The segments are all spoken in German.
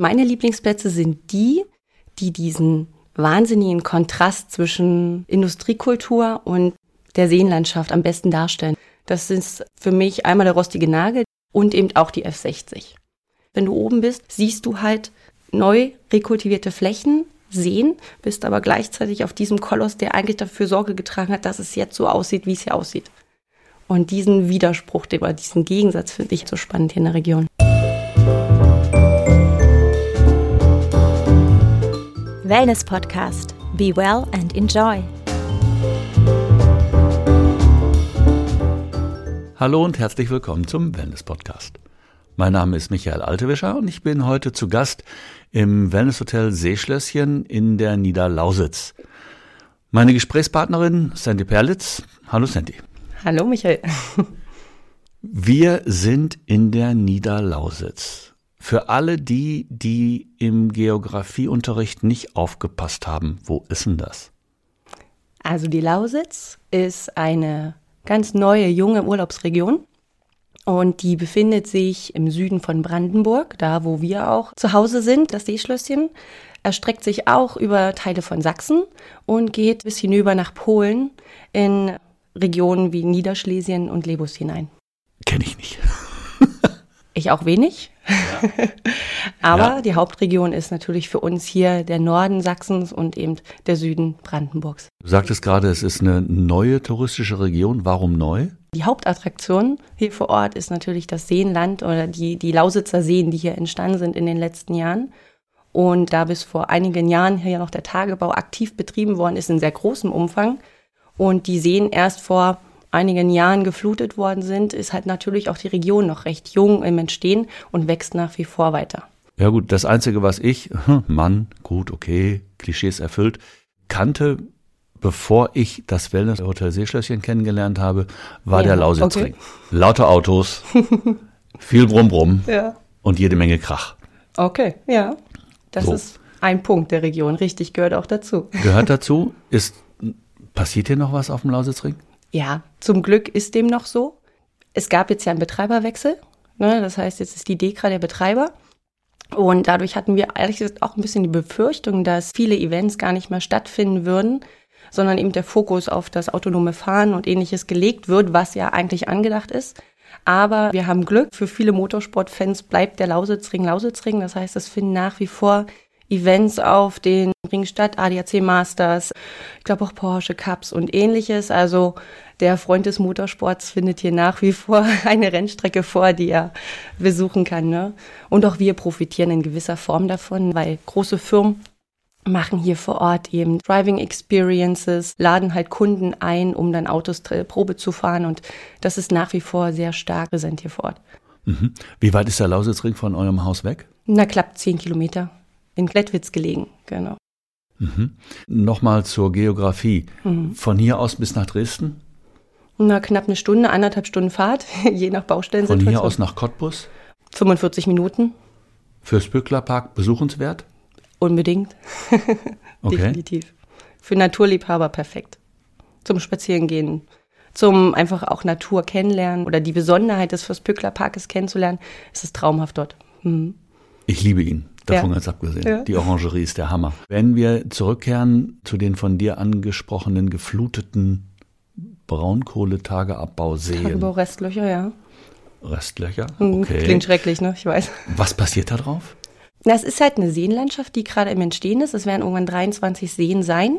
Meine Lieblingsplätze sind die, die diesen wahnsinnigen Kontrast zwischen Industriekultur und der Seenlandschaft am besten darstellen. Das ist für mich einmal der rostige Nagel und eben auch die F60. Wenn du oben bist, siehst du halt neu rekultivierte Flächen, Seen, bist aber gleichzeitig auf diesem Koloss, der eigentlich dafür Sorge getragen hat, dass es jetzt so aussieht, wie es hier aussieht. Und diesen Widerspruch, diesen Gegensatz finde ich so spannend hier in der Region. Wellness Podcast. Be well and enjoy. Hallo und herzlich willkommen zum Wellness Podcast. Mein Name ist Michael Altewischer und ich bin heute zu Gast im Wellnesshotel Seeschlösschen in der Niederlausitz. Meine Gesprächspartnerin Sandy Perlitz. Hallo Sandy. Hallo Michael. Wir sind in der Niederlausitz. Für alle die, die im Geografieunterricht nicht aufgepasst haben, wo ist denn das? Also die Lausitz ist eine ganz neue, junge Urlaubsregion. Und die befindet sich im Süden von Brandenburg, da wo wir auch zu Hause sind, das Seeschlösschen. Erstreckt sich auch über Teile von Sachsen und geht bis hinüber nach Polen in Regionen wie Niederschlesien und Lebus hinein. Kenne ich nicht. Ich auch wenig. Ja. Aber ja. die Hauptregion ist natürlich für uns hier der Norden Sachsens und eben der Süden Brandenburgs. Du sagtest gerade, es ist eine neue touristische Region. Warum neu? Die Hauptattraktion hier vor Ort ist natürlich das Seenland oder die, die Lausitzer Seen, die hier entstanden sind in den letzten Jahren. Und da bis vor einigen Jahren hier noch der Tagebau aktiv betrieben worden ist in sehr großem Umfang und die Seen erst vor einigen Jahren geflutet worden sind, ist halt natürlich auch die Region noch recht jung im Entstehen und wächst nach wie vor weiter. Ja gut, das Einzige, was ich, hm, Mann, gut, okay, Klischees erfüllt, kannte, bevor ich das Wellness Hotel Seeschlösschen kennengelernt habe, war ja, der Lausitzring. Okay. Lauter Autos, viel Brumm-Brumm ja. und jede Menge Krach. Okay, ja. Das so. ist ein Punkt der Region, richtig, gehört auch dazu. Gehört dazu. Ist, passiert hier noch was auf dem Lausitzring? Ja, zum Glück ist dem noch so. Es gab jetzt ja einen Betreiberwechsel. Ne? Das heißt, jetzt ist die Dekra der Betreiber. Und dadurch hatten wir ehrlich gesagt auch ein bisschen die Befürchtung, dass viele Events gar nicht mehr stattfinden würden, sondern eben der Fokus auf das autonome Fahren und ähnliches gelegt wird, was ja eigentlich angedacht ist. Aber wir haben Glück. Für viele Motorsportfans bleibt der Lausitzring Lausitzring. Das heißt, es finden nach wie vor Events auf den Ring statt, ADAC Masters, ich glaube auch Porsche Cups und ähnliches. Also der Freund des Motorsports findet hier nach wie vor eine Rennstrecke vor, die er besuchen kann. Ne? Und auch wir profitieren in gewisser Form davon, weil große Firmen machen hier vor Ort eben Driving Experiences, laden halt Kunden ein, um dann Autos Probe zu fahren und das ist nach wie vor sehr stark präsent hier vor Ort. Mhm. Wie weit ist der Lausitzring von eurem Haus weg? Na, knapp zehn Kilometer in Klettwitz gelegen, genau. Mhm. Nochmal zur Geografie. Mhm. Von hier aus bis nach Dresden? Na, knapp eine Stunde, anderthalb Stunden Fahrt, je nach Baustellen. Von hier aus nach Cottbus? 45 Minuten. Fürs Bücklerpark besuchenswert? Unbedingt. okay. Definitiv. Für Naturliebhaber perfekt. Zum Spazierengehen, zum einfach auch Natur kennenlernen oder die Besonderheit des Fürstbückler-Parkes kennenzulernen, ist es traumhaft dort. Mhm. Ich liebe ihn. Davon ja. ganz abgesehen. Ja. Die Orangerie ist der Hammer. Wenn wir zurückkehren zu den von dir angesprochenen gefluteten Braunkohletageabbauseen. Tagebau-Restlöcher, ja. Restlöcher? Hm, okay. Klingt schrecklich, ne? Ich weiß. Was passiert da drauf? Das ist halt eine Seenlandschaft, die gerade im Entstehen ist. Es werden irgendwann 23 Seen sein.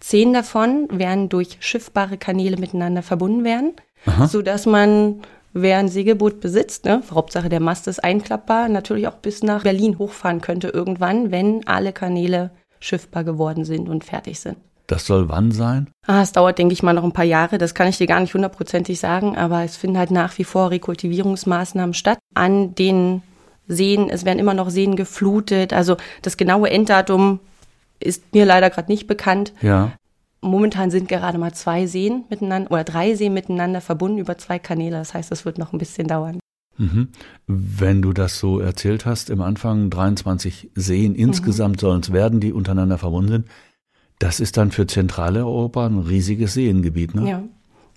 Zehn davon werden durch schiffbare Kanäle miteinander verbunden werden, Aha. sodass man wer ein Segelboot besitzt, ne, Hauptsache der Mast ist einklappbar, natürlich auch bis nach Berlin hochfahren könnte irgendwann, wenn alle Kanäle schiffbar geworden sind und fertig sind. Das soll wann sein? Ah, es dauert, denke ich mal, noch ein paar Jahre. Das kann ich dir gar nicht hundertprozentig sagen, aber es finden halt nach wie vor Rekultivierungsmaßnahmen statt an den Seen. Es werden immer noch Seen geflutet. Also das genaue Enddatum ist mir leider gerade nicht bekannt. Ja. Momentan sind gerade mal zwei Seen miteinander oder drei Seen miteinander verbunden über zwei Kanäle. Das heißt, es wird noch ein bisschen dauern. Mhm. Wenn du das so erzählt hast, im Anfang 23 Seen insgesamt mhm. sollen es werden, die untereinander verbunden sind. Das ist dann für Zentraleuropa ein riesiges Seengebiet, ne? Ja.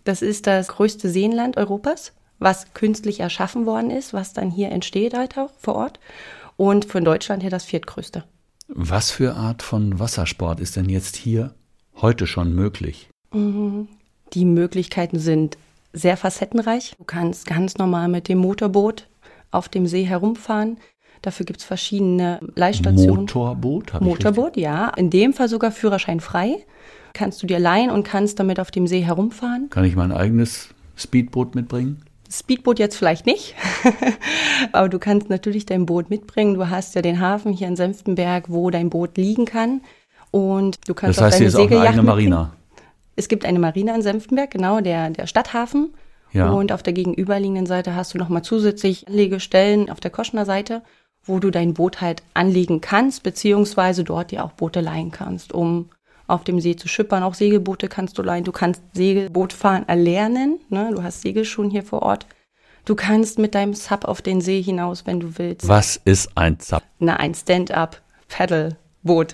Das ist das größte Seenland Europas, was künstlich erschaffen worden ist, was dann hier entsteht halt auch vor Ort. und von Deutschland her das viertgrößte. Was für Art von Wassersport ist denn jetzt hier heute schon möglich? Mhm. Die Möglichkeiten sind sehr facettenreich. Du kannst ganz normal mit dem Motorboot auf dem See herumfahren. Dafür gibt es verschiedene Leihstationen. Motorboot? Motorboot, ja. In dem Fall sogar Führerschein frei. Kannst du dir leihen und kannst damit auf dem See herumfahren. Kann ich mein eigenes Speedboot mitbringen? Speedboot jetzt vielleicht nicht, aber du kannst natürlich dein Boot mitbringen. Du hast ja den Hafen hier in Senftenberg, wo dein Boot liegen kann. Und du kannst das heißt, auch deine hier ist auch eine eigene Marina. Es gibt eine Marina in Senftenberg, genau, der, der Stadthafen. Ja. Und auf der gegenüberliegenden Seite hast du nochmal zusätzlich Anlegestellen auf der Koschner Seite, wo du dein Boot halt anlegen kannst, beziehungsweise dort dir auch Boote leihen kannst, um auf dem See zu schippern. Auch Segelboote kannst du leihen. Du kannst Segelbootfahren erlernen. Ne? Du hast Segelschuhen hier vor Ort. Du kannst mit deinem Sub auf den See hinaus, wenn du willst. Was ist ein Sub? Na, ein Stand-up-Paddle-Boot.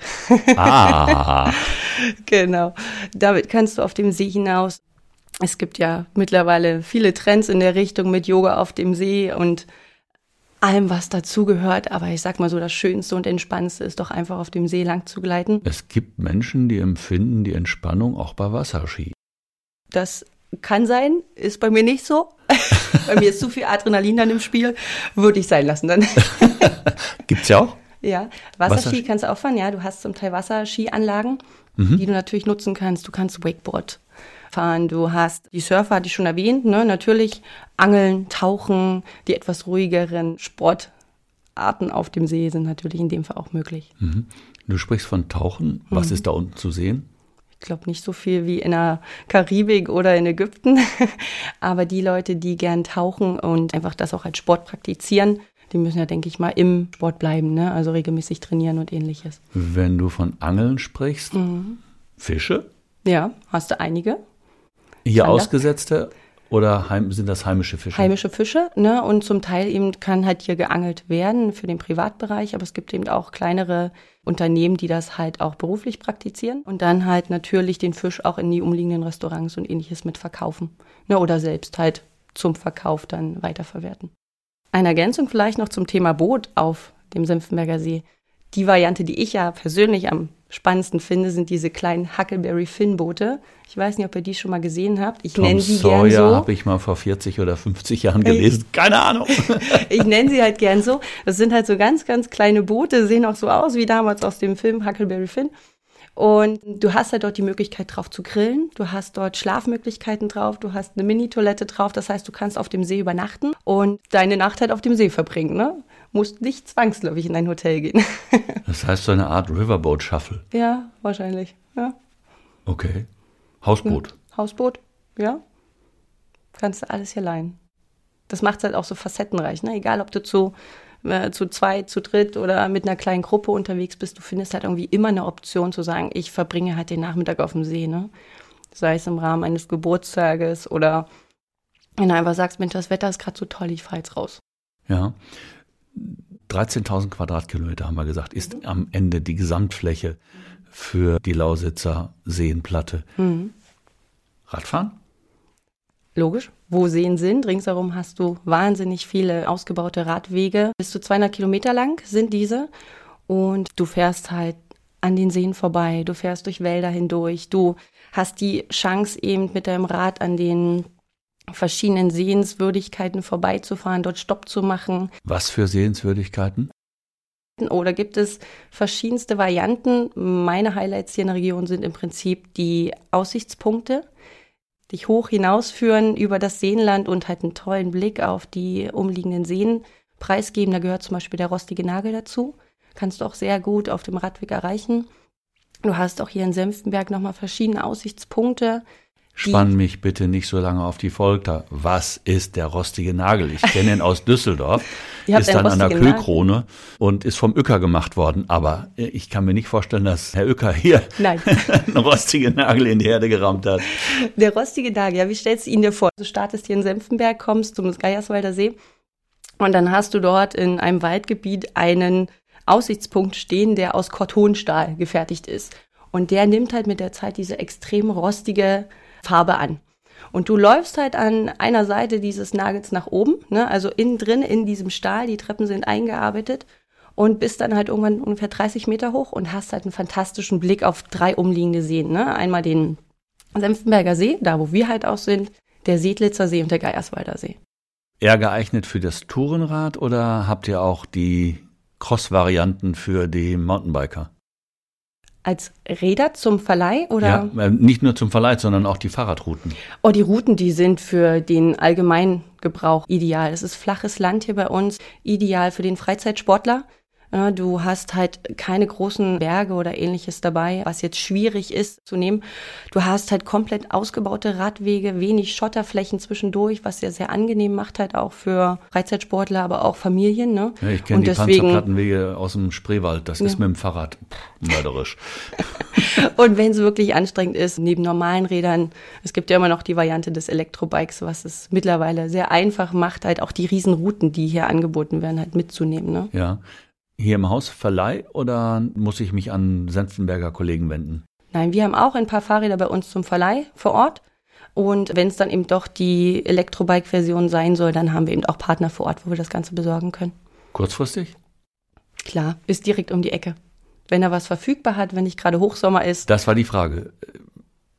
Ah. genau. Damit kannst du auf dem See hinaus. Es gibt ja mittlerweile viele Trends in der Richtung mit Yoga auf dem See und allem, was dazugehört. Aber ich sag mal so, das Schönste und Entspannendste ist doch einfach auf dem See lang zu gleiten. Es gibt Menschen, die empfinden die Entspannung auch bei Wasserski. Das kann sein, ist bei mir nicht so. bei mir ist zu viel Adrenalin dann im Spiel, würde ich sein lassen dann. Gibt's ja auch? Ja, Wasserski, Wasserski kannst du auch fahren, ja. Du hast zum Teil Wasserskianlagen, mhm. die du natürlich nutzen kannst. Du kannst Wakeboard fahren. Du hast die Surfer, hatte ich schon erwähnt, ne? natürlich Angeln, Tauchen, die etwas ruhigeren Sportarten auf dem See sind natürlich in dem Fall auch möglich. Mhm. Du sprichst von Tauchen. Was mhm. ist da unten zu sehen? Ich glaube nicht so viel wie in der Karibik oder in Ägypten, aber die Leute, die gern tauchen und einfach das auch als Sport praktizieren, die müssen ja, denke ich mal, im Sport bleiben, ne? also regelmäßig trainieren und ähnliches. Wenn du von Angeln sprichst, mhm. Fische? Ja, hast du einige. Hier Sander. ausgesetzte oder heim, sind das heimische Fische? Heimische Fische, ne? Und zum Teil eben kann halt hier geangelt werden für den Privatbereich, aber es gibt eben auch kleinere Unternehmen, die das halt auch beruflich praktizieren und dann halt natürlich den Fisch auch in die umliegenden Restaurants und ähnliches mit verkaufen. Ne? Oder selbst halt zum Verkauf dann weiterverwerten. Eine Ergänzung vielleicht noch zum Thema Boot auf dem Senftenberger See. Die Variante, die ich ja persönlich am spannendsten finde, sind diese kleinen Huckleberry Finn Boote. Ich weiß nicht, ob ihr die schon mal gesehen habt. Ich nenne sie Sawyer gern so. habe ich mal vor 40 oder 50 Jahren gelesen. Keine Ahnung. ich nenne sie halt gern so. Das sind halt so ganz, ganz kleine Boote, sehen auch so aus wie damals aus dem Film Huckleberry Finn. Und du hast halt dort die Möglichkeit drauf zu grillen. Du hast dort Schlafmöglichkeiten drauf. Du hast eine Mini-Toilette drauf. Das heißt, du kannst auf dem See übernachten und deine Nacht halt auf dem See verbringen. Ne? musst nicht zwangsläufig in ein Hotel gehen. das heißt so eine Art Riverboat Shuffle. Ja, wahrscheinlich. Ja. Okay. Hausboot. Ja, Hausboot, ja. Kannst du alles hier leihen. Das macht es halt auch so facettenreich, ne? Egal, ob du zu, äh, zu zweit, zu dritt oder mit einer kleinen Gruppe unterwegs bist, du findest halt irgendwie immer eine Option zu sagen, ich verbringe halt den Nachmittag auf dem See, ne? Sei es im Rahmen eines Geburtstages oder wenn du einfach sagst, Mensch, das Wetter ist gerade so toll, ich fahre jetzt raus. Ja. 13.000 Quadratkilometer haben wir gesagt, ist mhm. am Ende die Gesamtfläche für die Lausitzer Seenplatte. Mhm. Radfahren? Logisch. Wo Seen sind, ringsherum hast du wahnsinnig viele ausgebaute Radwege. Bis zu 200 Kilometer lang sind diese. Und du fährst halt an den Seen vorbei, du fährst durch Wälder hindurch, du hast die Chance eben mit deinem Rad an den verschiedenen Sehenswürdigkeiten vorbeizufahren, dort Stopp zu machen. Was für Sehenswürdigkeiten? Oder gibt es verschiedenste Varianten? Meine Highlights hier in der Region sind im Prinzip die Aussichtspunkte, die hoch hinausführen über das Seenland und halt einen tollen Blick auf die umliegenden Seen preisgeben. Da gehört zum Beispiel der rostige Nagel dazu. Kannst du auch sehr gut auf dem Radweg erreichen. Du hast auch hier in Senftenberg nochmal verschiedene Aussichtspunkte, Spann mich bitte nicht so lange auf die Folter. Was ist der rostige Nagel? Ich kenne ihn aus Düsseldorf, ist dann an der Kühlkrone und ist vom Öcker gemacht worden. Aber ich kann mir nicht vorstellen, dass Herr Öcker hier einen rostigen Nagel in die Erde gerammt hat. Der rostige Nagel, ja, wie stellst du ihn dir vor? Du startest hier in Senftenberg, kommst zum Geierswalder See und dann hast du dort in einem Waldgebiet einen Aussichtspunkt stehen, der aus Kortonstahl gefertigt ist. Und der nimmt halt mit der Zeit diese extrem rostige Farbe an. Und du läufst halt an einer Seite dieses Nagels nach oben, ne? also innen drin in diesem Stahl, die Treppen sind eingearbeitet. und bist dann halt irgendwann ungefähr 30 Meter hoch und hast halt einen fantastischen Blick auf drei umliegende Seen. Ne? Einmal den Senftenberger See, da wo wir halt auch sind, der Sedlitzer See und der Geierswalder See. Eher geeignet für das Tourenrad oder habt ihr auch die Cross-Varianten für die Mountainbiker? Als Räder zum Verleih oder? Ja, äh, nicht nur zum Verleih, sondern auch die Fahrradrouten. Oh, die Routen, die sind für den allgemeinen Gebrauch ideal. Es ist flaches Land hier bei uns, ideal für den Freizeitsportler. Du hast halt keine großen Berge oder ähnliches dabei, was jetzt schwierig ist zu nehmen. Du hast halt komplett ausgebaute Radwege, wenig Schotterflächen zwischendurch, was sehr, sehr angenehm macht halt auch für Freizeitsportler, aber auch Familien. Ne? Ja, ich kenne die deswegen, Panzerplattenwege aus dem Spreewald. Das ja. ist mit dem Fahrrad mörderisch. Und wenn es wirklich anstrengend ist, neben normalen Rädern, es gibt ja immer noch die Variante des Elektrobikes, was es mittlerweile sehr einfach macht, halt auch die Riesenrouten, die hier angeboten werden, halt mitzunehmen. Ne? Ja hier im Haus Verleih oder muss ich mich an Senftenberger Kollegen wenden? Nein, wir haben auch ein paar Fahrräder bei uns zum Verleih vor Ort. Und wenn es dann eben doch die Elektrobike-Version sein soll, dann haben wir eben auch Partner vor Ort, wo wir das Ganze besorgen können. Kurzfristig? Klar, ist direkt um die Ecke. Wenn er was verfügbar hat, wenn nicht gerade Hochsommer ist. Das war die Frage.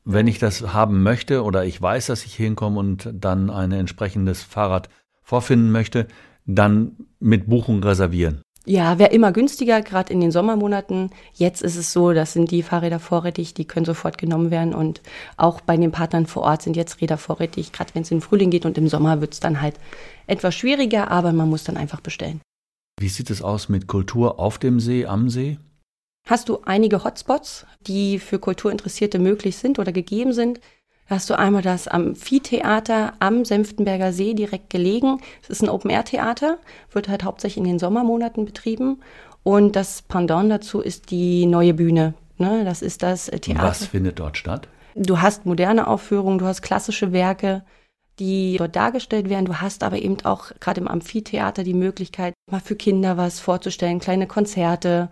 Wenn ich das haben möchte oder ich weiß, dass ich hinkomme und dann ein entsprechendes Fahrrad vorfinden möchte, dann mit Buchung reservieren. Ja, wäre immer günstiger, gerade in den Sommermonaten. Jetzt ist es so, das sind die Fahrräder vorrätig, die können sofort genommen werden. Und auch bei den Partnern vor Ort sind jetzt Räder vorrätig. Gerade wenn es in den Frühling geht und im Sommer wird es dann halt etwas schwieriger, aber man muss dann einfach bestellen. Wie sieht es aus mit Kultur auf dem See, am See? Hast du einige Hotspots, die für Kulturinteressierte möglich sind oder gegeben sind? Hast du einmal das Amphitheater am Senftenberger See direkt gelegen. Es ist ein Open-Air-Theater, wird halt hauptsächlich in den Sommermonaten betrieben. Und das Pendant dazu ist die neue Bühne. Ne? Das ist das Theater. Was findet dort statt? Du hast moderne Aufführungen, du hast klassische Werke, die dort dargestellt werden. Du hast aber eben auch gerade im Amphitheater die Möglichkeit, mal für Kinder was vorzustellen, kleine Konzerte.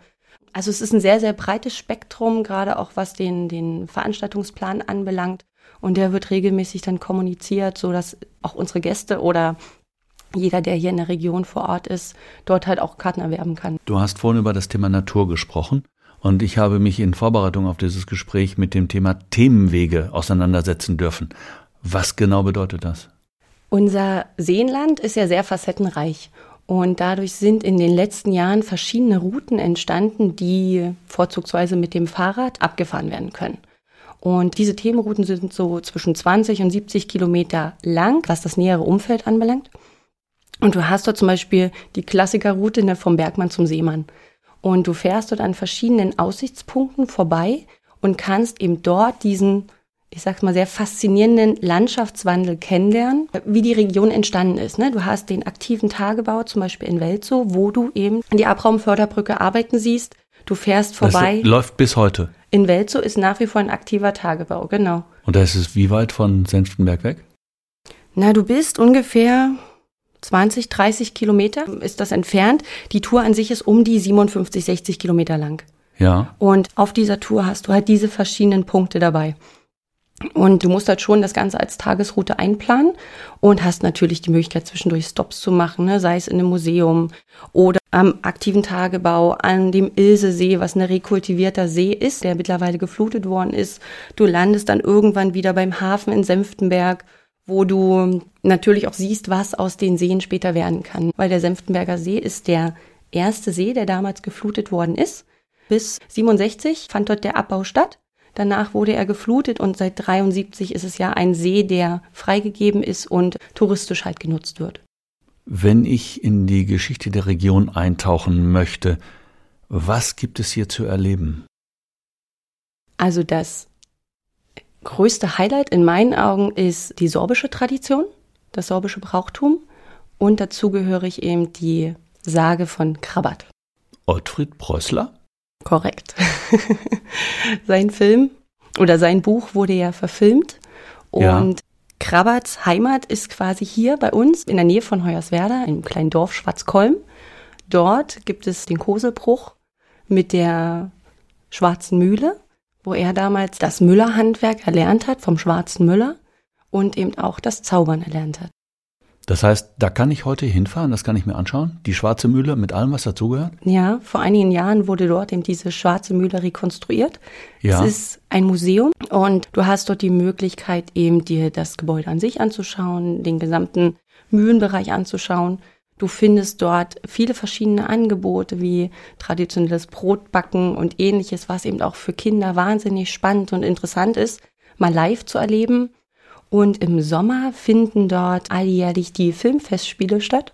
Also es ist ein sehr, sehr breites Spektrum, gerade auch was den, den Veranstaltungsplan anbelangt und der wird regelmäßig dann kommuniziert, so dass auch unsere Gäste oder jeder, der hier in der Region vor Ort ist, dort halt auch Karten erwerben kann. Du hast vorhin über das Thema Natur gesprochen. Und ich habe mich in Vorbereitung auf dieses Gespräch mit dem Thema Themenwege auseinandersetzen dürfen. Was genau bedeutet das? Unser Seenland ist ja sehr facettenreich. Und dadurch sind in den letzten Jahren verschiedene Routen entstanden, die vorzugsweise mit dem Fahrrad abgefahren werden können. Und diese Themenrouten sind so zwischen 20 und 70 Kilometer lang, was das nähere Umfeld anbelangt. Und du hast dort zum Beispiel die Klassikerroute ne, vom Bergmann zum Seemann. Und du fährst dort an verschiedenen Aussichtspunkten vorbei und kannst eben dort diesen, ich sag's mal, sehr faszinierenden Landschaftswandel kennenlernen, wie die Region entstanden ist. Ne? Du hast den aktiven Tagebau, zum Beispiel in Welzow, wo du eben die Abraumförderbrücke arbeiten siehst. Du fährst vorbei. Das läuft bis heute. In Welzow ist nach wie vor ein aktiver Tagebau, genau. Und da ist es wie weit von Senftenberg weg? Na, du bist ungefähr 20, 30 Kilometer ist das entfernt. Die Tour an sich ist um die 57, 60 Kilometer lang. Ja. Und auf dieser Tour hast du halt diese verschiedenen Punkte dabei. Und du musst halt schon das Ganze als Tagesroute einplanen und hast natürlich die Möglichkeit, zwischendurch Stops zu machen, ne? sei es in einem Museum oder am aktiven Tagebau an dem Ilsesee, was ein rekultivierter See ist, der mittlerweile geflutet worden ist. Du landest dann irgendwann wieder beim Hafen in Senftenberg, wo du natürlich auch siehst, was aus den Seen später werden kann. Weil der Senftenberger See ist der erste See, der damals geflutet worden ist. Bis 67 fand dort der Abbau statt. Danach wurde er geflutet und seit 73 ist es ja ein See, der freigegeben ist und touristisch halt genutzt wird. Wenn ich in die Geschichte der Region eintauchen möchte, was gibt es hier zu erleben? Also das größte Highlight in meinen Augen ist die sorbische Tradition, das sorbische Brauchtum und dazugehörig eben die Sage von Krabat. Ottfried Preußler? Korrekt. sein Film oder sein Buch wurde ja verfilmt und ja. Krabberts Heimat ist quasi hier bei uns in der Nähe von Hoyerswerda, einem kleinen Dorf Schwarzkolm. Dort gibt es den Koselbruch mit der Schwarzen Mühle, wo er damals das Müllerhandwerk erlernt hat vom Schwarzen Müller und eben auch das Zaubern erlernt hat. Das heißt, da kann ich heute hinfahren, das kann ich mir anschauen. Die Schwarze Mühle mit allem, was dazugehört? Ja, vor einigen Jahren wurde dort eben diese Schwarze Mühle rekonstruiert. Ja. Es ist ein Museum und du hast dort die Möglichkeit, eben dir das Gebäude an sich anzuschauen, den gesamten Mühlenbereich anzuschauen. Du findest dort viele verschiedene Angebote wie traditionelles Brotbacken und ähnliches, was eben auch für Kinder wahnsinnig spannend und interessant ist, mal live zu erleben. Und im Sommer finden dort alljährlich die Filmfestspiele statt,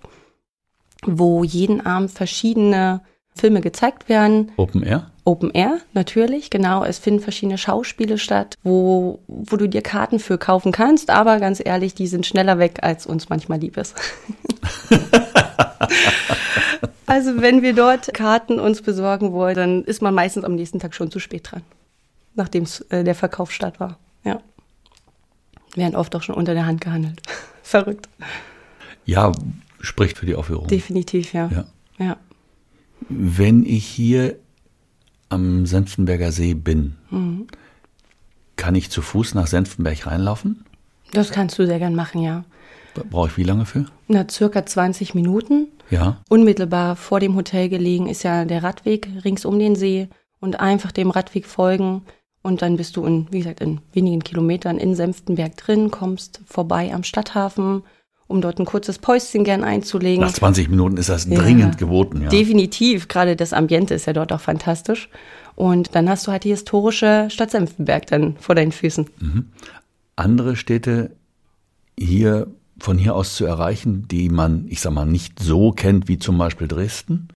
wo jeden Abend verschiedene Filme gezeigt werden. Open Air? Open Air, natürlich, genau. Es finden verschiedene Schauspiele statt, wo, wo du dir Karten für kaufen kannst, aber ganz ehrlich, die sind schneller weg, als uns manchmal lieb ist. also wenn wir dort Karten uns besorgen wollen, dann ist man meistens am nächsten Tag schon zu spät dran, nachdem äh, der Verkauf statt war. Werden oft auch schon unter der Hand gehandelt. Verrückt. Ja, spricht für die Aufführung. Definitiv, ja. ja. ja. Wenn ich hier am Senftenberger See bin, mhm. kann ich zu Fuß nach Senftenberg reinlaufen? Das kannst du sehr gern machen, ja. Brauche ich wie lange für? Na, circa 20 Minuten. Ja. Unmittelbar vor dem Hotel gelegen ist ja der Radweg rings um den See und einfach dem Radweg folgen. Und dann bist du in, wie gesagt, in wenigen Kilometern in Senftenberg drin, kommst vorbei am Stadthafen, um dort ein kurzes Päuschen gern einzulegen. Nach 20 Minuten ist das ja, dringend geboten, ja. Definitiv, gerade das Ambiente ist ja dort auch fantastisch. Und dann hast du halt die historische Stadt Senftenberg dann vor deinen Füßen. Mhm. Andere Städte hier von hier aus zu erreichen, die man, ich sag mal, nicht so kennt wie zum Beispiel Dresden?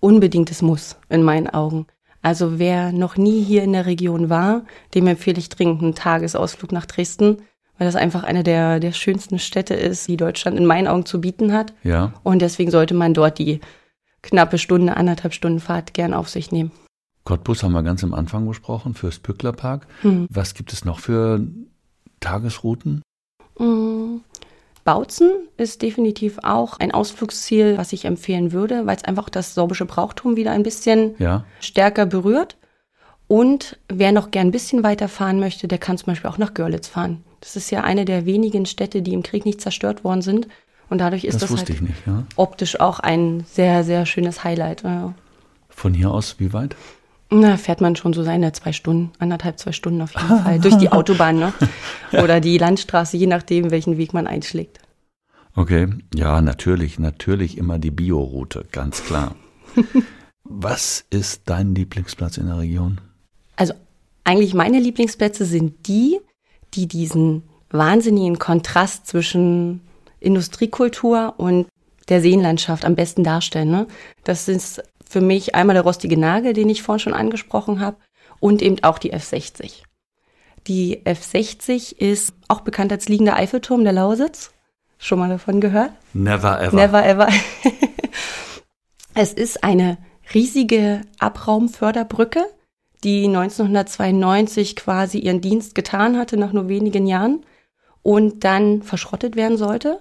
Unbedingtes Muss in meinen Augen. Also wer noch nie hier in der Region war, dem empfehle ich dringend einen Tagesausflug nach Dresden, weil das einfach eine der, der schönsten Städte ist, die Deutschland in meinen Augen zu bieten hat. Ja. Und deswegen sollte man dort die knappe Stunde, anderthalb Stunden Fahrt gern auf sich nehmen. Cottbus haben wir ganz am Anfang besprochen, fürs Pücklerpark. Hm. Was gibt es noch für Tagesrouten? Bautzen ist definitiv auch ein Ausflugsziel, was ich empfehlen würde, weil es einfach das sorbische Brauchtum wieder ein bisschen ja. stärker berührt. Und wer noch gern ein bisschen weiter fahren möchte, der kann zum Beispiel auch nach Görlitz fahren. Das ist ja eine der wenigen Städte, die im Krieg nicht zerstört worden sind. Und dadurch ist das, das halt nicht, ja. optisch auch ein sehr, sehr schönes Highlight. Von hier aus wie weit? Na, fährt man schon so seine zwei Stunden, anderthalb, zwei Stunden auf jeden Fall. Durch die Autobahn, ne? Oder die Landstraße, je nachdem, welchen Weg man einschlägt. Okay, ja, natürlich, natürlich immer die Bioroute, ganz klar. Was ist dein Lieblingsplatz in der Region? Also eigentlich meine Lieblingsplätze sind die, die diesen wahnsinnigen Kontrast zwischen Industriekultur und der Seenlandschaft am besten darstellen. Ne? Das ist für mich einmal der rostige Nagel, den ich vorhin schon angesprochen habe, und eben auch die F60. Die F60 ist auch bekannt als liegender Eiffelturm der Lausitz. Schon mal davon gehört? Never ever. Never ever. es ist eine riesige Abraumförderbrücke, die 1992 quasi ihren Dienst getan hatte nach nur wenigen Jahren und dann verschrottet werden sollte.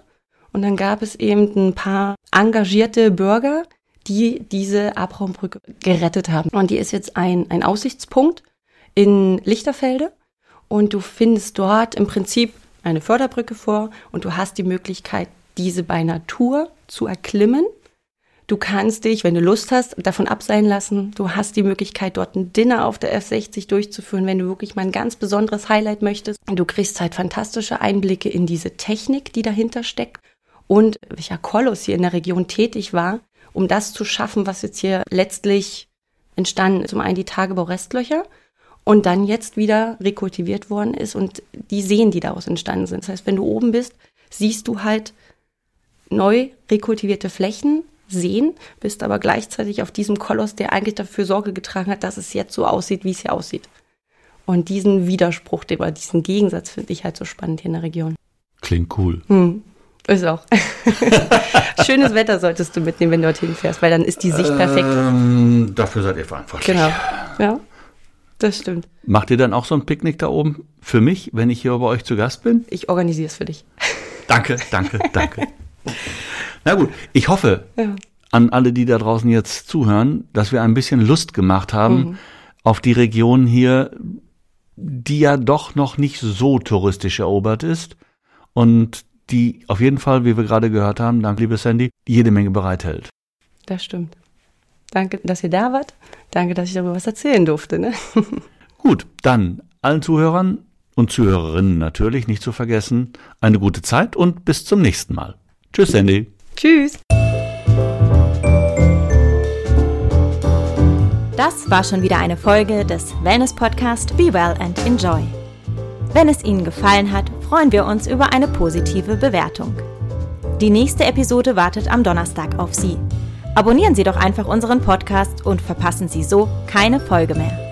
Und dann gab es eben ein paar engagierte Bürger, die diese Abraumbrücke gerettet haben. Und die ist jetzt ein, ein Aussichtspunkt in Lichterfelde. Und du findest dort im Prinzip eine Förderbrücke vor und du hast die Möglichkeit, diese bei Natur zu erklimmen. Du kannst dich, wenn du Lust hast, davon abseilen lassen. Du hast die Möglichkeit, dort ein Dinner auf der F60 durchzuführen, wenn du wirklich mal ein ganz besonderes Highlight möchtest. Du kriegst halt fantastische Einblicke in diese Technik, die dahinter steckt und welcher Koloss hier in der Region tätig war, um das zu schaffen, was jetzt hier letztlich entstanden ist. Zum einen die Tagebaurestlöcher und dann jetzt wieder rekultiviert worden ist und die Seen, die daraus entstanden sind. Das heißt, wenn du oben bist, siehst du halt neu rekultivierte Flächen, Seen, bist aber gleichzeitig auf diesem Koloss, der eigentlich dafür Sorge getragen hat, dass es jetzt so aussieht, wie es hier aussieht. Und diesen Widerspruch, oder diesen Gegensatz finde ich halt so spannend hier in der Region. Klingt cool. Hm. Ist auch. Schönes Wetter solltest du mitnehmen, wenn du dorthin fährst, weil dann ist die Sicht perfekt. Ähm, dafür seid ihr verantwortlich. Genau. Ja, das stimmt. Macht ihr dann auch so ein Picknick da oben für mich, wenn ich hier bei euch zu Gast bin? Ich organisiere es für dich. Danke, danke, danke. Na gut, ich hoffe ja. an alle, die da draußen jetzt zuhören, dass wir ein bisschen Lust gemacht haben mhm. auf die Region hier, die ja doch noch nicht so touristisch erobert ist und die auf jeden Fall, wie wir gerade gehört haben, danke liebe Sandy, jede Menge bereithält. Das stimmt. Danke, dass ihr da wart. Danke, dass ich darüber was erzählen durfte. Ne? Gut, dann allen Zuhörern und Zuhörerinnen natürlich nicht zu vergessen, eine gute Zeit und bis zum nächsten Mal. Tschüss, Sandy. Tschüss. Das war schon wieder eine Folge des Wellness Podcast Be Well and Enjoy. Wenn es Ihnen gefallen hat, freuen wir uns über eine positive Bewertung. Die nächste Episode wartet am Donnerstag auf Sie. Abonnieren Sie doch einfach unseren Podcast und verpassen Sie so keine Folge mehr.